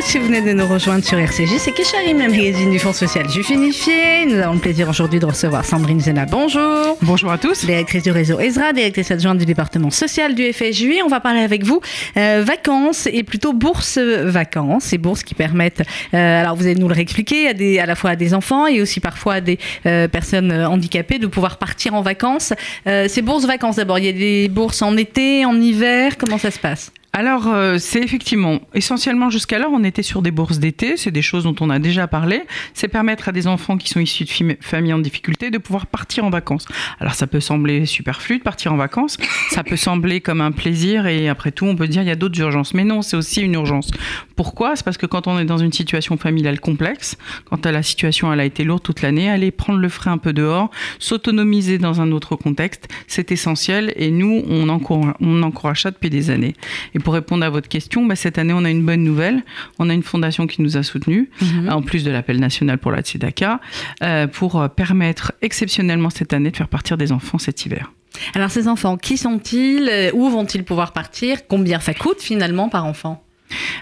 si vous venez de nous rejoindre sur RCJ, c'est Kesharim, le magazine du Fonds social juif unifié. Nous avons le plaisir aujourd'hui de recevoir Sandrine Zena. Bonjour. Bonjour à tous. Directrice du réseau Ezra, directrice adjointe du département social du FSJU. On va parler avec vous euh, vacances et plutôt bourses vacances. Ces bourses qui permettent, euh, alors vous allez nous le réexpliquer, à, des, à la fois à des enfants et aussi parfois à des euh, personnes handicapées de pouvoir partir en vacances. Euh, ces bourses vacances d'abord, il y a des bourses en été, en hiver, comment ça se passe? Alors, euh, c'est effectivement, essentiellement jusqu'alors, on était sur des bourses d'été, c'est des choses dont on a déjà parlé. C'est permettre à des enfants qui sont issus de familles en difficulté de pouvoir partir en vacances. Alors, ça peut sembler superflu de partir en vacances, ça peut sembler comme un plaisir, et après tout, on peut dire il y a d'autres urgences. Mais non, c'est aussi une urgence. Pourquoi C'est parce que quand on est dans une situation familiale complexe, quand la situation elle a été lourde toute l'année, aller prendre le frais un peu dehors, s'autonomiser dans un autre contexte, c'est essentiel, et nous, on encourage, on encourage ça depuis des années. Et pour répondre à votre question, bah, cette année, on a une bonne nouvelle. On a une fondation qui nous a soutenus, mhm. en plus de l'appel national pour la Tzedaka, euh, pour euh, permettre exceptionnellement cette année de faire partir des enfants cet hiver. Alors ces enfants, qui sont-ils? Euh, Où vont-ils pouvoir partir? Combien ça coûte finalement par enfant?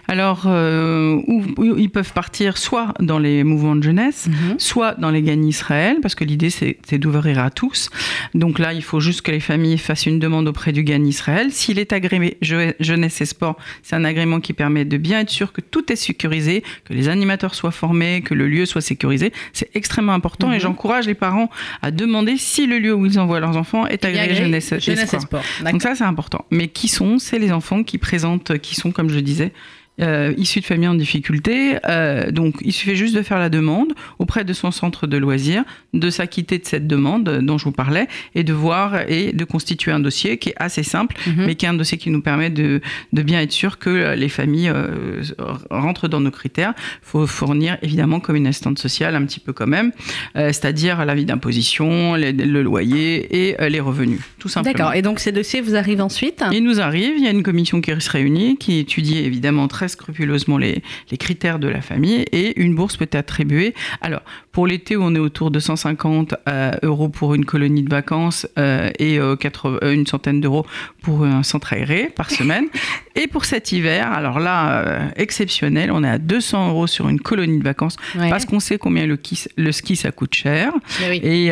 Alors, euh, où, ils peuvent partir soit dans les mouvements de jeunesse, mhm. soit dans les Gagnes Israël, parce que l'idée c'est d'ouvrir à tous. Donc là, il faut juste que les familles fassent une demande auprès du Gagne Israël. S'il est agréé jeunesse et sport, c'est un agrément qui permet de bien être sûr que tout est sécurisé, que les animateurs soient formés, que le lieu soit sécurisé. C'est extrêmement important et mhm. j'encourage les parents à demander si le lieu où ils envoient leurs enfants est agréé, jeunesse, et sport. Donc ça, c'est important. Mais qui sont C'est les enfants qui présentent, qui sont, comme je disais, euh, issus de familles en difficulté. Euh, donc, il suffit juste de faire la demande auprès de son centre de loisirs, de s'acquitter de cette demande dont je vous parlais, et de voir et de constituer un dossier qui est assez simple, mhm. mais qui est un dossier qui nous permet de, de bien être sûr que les familles euh, rentrent dans nos critères. Il faut fournir évidemment comme une assistante sociale un petit peu quand même, euh, c'est-à-dire l'avis d'imposition, le loyer et euh, les revenus, tout simplement. D'accord. Et donc ces dossiers vous arrivent ensuite? Ils nous arrivent. Il y a une commission qui se réunit, qui étudie évidemment très scrupuleusement les, critères de la famille et une bourse peut être attribuée. Alors, pour l'été on est autour de 150 euh, euros pour une colonie de vacances euh, et euh, une centaine d'euros pour un centre aéré par semaine. Et pour cet hiver, alors là, exceptionnel, on est à 200 euros sur une colonie de vacances parce qu'on sait combien le, le, ski ça coûte cher. Et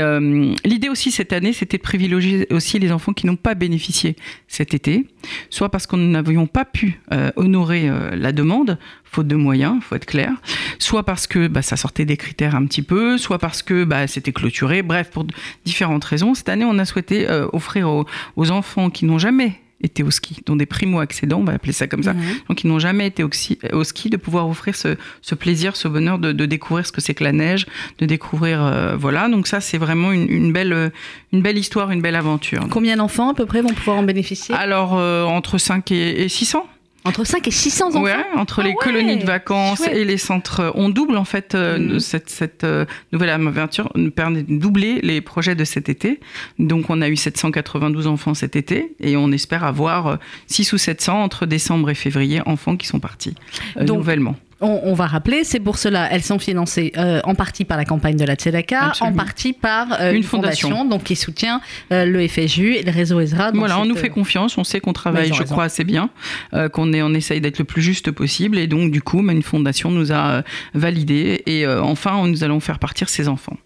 l'idée aussi cette année, c'était de privilégier aussi les enfants qui n'ont pas bénéficié cet été, soit parce qu'on n'avions pas pu honorer la demande, faute de moyens, faut être clair, soit parce que bah, ça sortait des critères un petit peu, soit parce que bah, c'était clôturé, bref, pour différentes raisons. Cette année, on a souhaité euh, offrir aux, enfants qui n'ont jamais été au ski, dont des primo-accédants, on va appeler ça comme ça, mhm. donc qui n'ont jamais été au ski, de pouvoir offrir ce, plaisir, ce bonheur de, découvrir ce que c'est que la neige, de découvrir, euh, voilà. Donc ça, c'est vraiment une, belle, une belle histoire, une belle aventure. Combien d'enfants à peu près vont pouvoir en bénéficier? Alors, euh, entre 5 et, et 600. Entre 5 et 600 enfants Oui, entre les ah colonies de vacances et les centres. On double en fait euh, mm. cette, cette euh, nouvelle aventure nous permet de doubler les projets de cet été. Donc on a eu 792 enfants cet été et on espère avoir 6 euh, ou 700 entre décembre et février enfants qui sont partis nouvellement on, va rappeler, ces bourses-là, elles sont financées euh, en partie par la campagne de la Tzedaka, en partie par euh, une, fondation, donc qui soutient euh, le FSU et le réseau Ezra. Voilà, on nous fait confiance, on sait qu'on travaille, je crois, assez bien, qu'on on essaye d'être le plus juste possible, et donc du coup, bah, une fondation nous a validé, et enfin, nous allons faire partir ces enfants.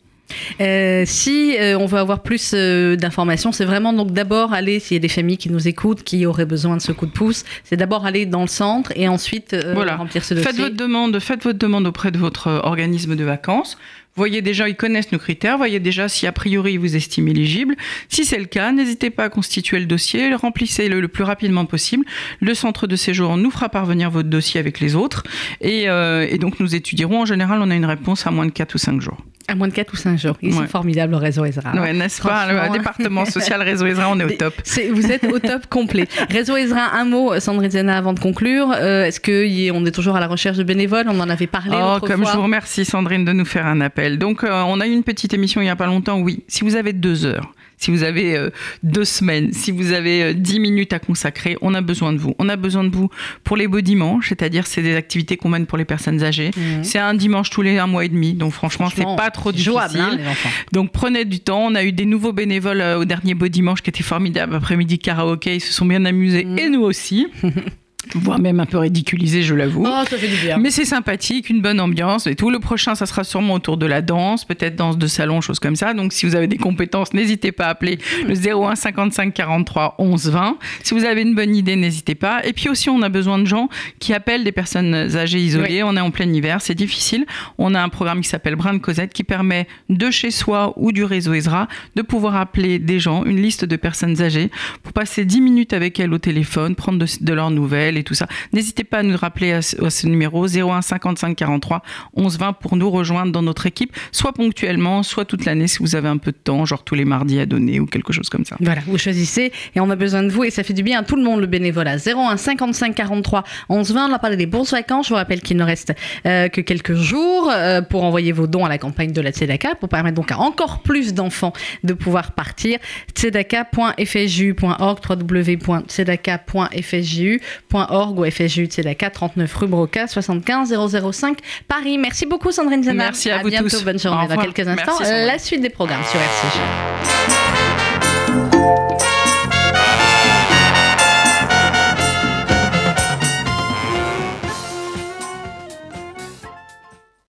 Euh, si euh, on veut avoir plus euh, d'informations, c'est vraiment donc d'abord aller, s'il y a des familles qui nous écoutent, qui auraient besoin de ce coup de pouce, c'est d'abord aller dans le centre et ensuite remplir ce dossier. Faites votre demande, faites votre demande auprès de votre organisme de vacances. Voyez déjà, ils connaissent nos critères, voyez déjà si a priori ils vous estiment éligible. Si c'est le cas, n'hésitez pas à constituer le dossier, remplissez-le le plus rapidement possible. Le centre de séjour nous fera parvenir votre dossier avec les autres et, et donc nous étudierons. En général, on a une réponse à moins de 4 ou 5 jours. À moins de 4 ou 5 jours. Ils sont formidables, le réseau Ezra. Ouais, n'est-ce pas? Le département social réseau Ezra, on est au top. vous êtes au top complet. Réseau Ezra, un mot, Sandrine Zena, avant de conclure. Euh, est-ce qu'on est toujours à la recherche de bénévoles? On en avait parlé. Oh, comme je vous remercie, Sandrine, de nous faire un appel. Donc, euh, on a eu une petite émission il n'y a pas longtemps. Oui, si vous avez deux heures si vous avez euh, deux semaines, si vous avez euh, dix minutes à consacrer, on a besoin de vous. On a besoin de vous pour les beaux dimanches, c'est-à-dire c'est des activités qu'on mène pour les personnes âgées. Mhm. C'est un dimanche tous les un mois et demi, donc franchement, c'est pas trop difficile. Jouable, hein, donc prenez du temps. On a eu des nouveaux bénévoles euh, au dernier beau dimanche qui était formidable. Après-midi karaoké, ils se sont bien amusés mhm. et nous aussi. voire même un peu ridiculisé, je l'avoue. Oh, ça fait du bien. Mais c'est sympathique, une bonne ambiance et tout. Le prochain, ça sera sûrement autour de la danse, peut-être danse de salon, choses comme ça. Donc, si vous avez des compétences, n'hésitez pas à appeler le 01 55 43 11 20. Si vous avez une bonne idée, n'hésitez pas. Et puis aussi, on a besoin de gens qui appellent des personnes âgées isolées. On est en plein hiver, c'est difficile. On a un programme qui s'appelle Brin de Cosette qui permet de chez soi ou du réseau Ezra de pouvoir appeler des gens, une liste de personnes âgées, pour passer 10 minutes avec elles au téléphone, prendre de, de leurs nouvelles tout ça. N'hésitez pas à nous rappeler à ce, numéro 01 55 43 11 20 pour nous rejoindre dans notre équipe, soit ponctuellement, soit toute l'année si vous avez un peu de temps, genre tous les mardis à donner ou quelque chose comme ça. Voilà, vous choisissez et on a besoin de vous et ça fait du bien à tout le monde le bénévolat. 01 55 43 11 20. On a parlé des bourses vacances. Je vous rappelle qu'il ne reste euh, que quelques jours euh, pour envoyer vos dons à la campagne de la Tzedaka pour permettre donc à encore plus d'enfants de pouvoir partir. tzedaka.fju.org, www.tzedaka.fju.org ou FSJU Tzedaka 39 rue Broca 75 005 Paris. Merci beaucoup Sandrine Zana. Merci à, vous bientôt. tous. Bonne journée. Dans quelques instants, Merci, Sandrine. la suite des programmes sur RCG.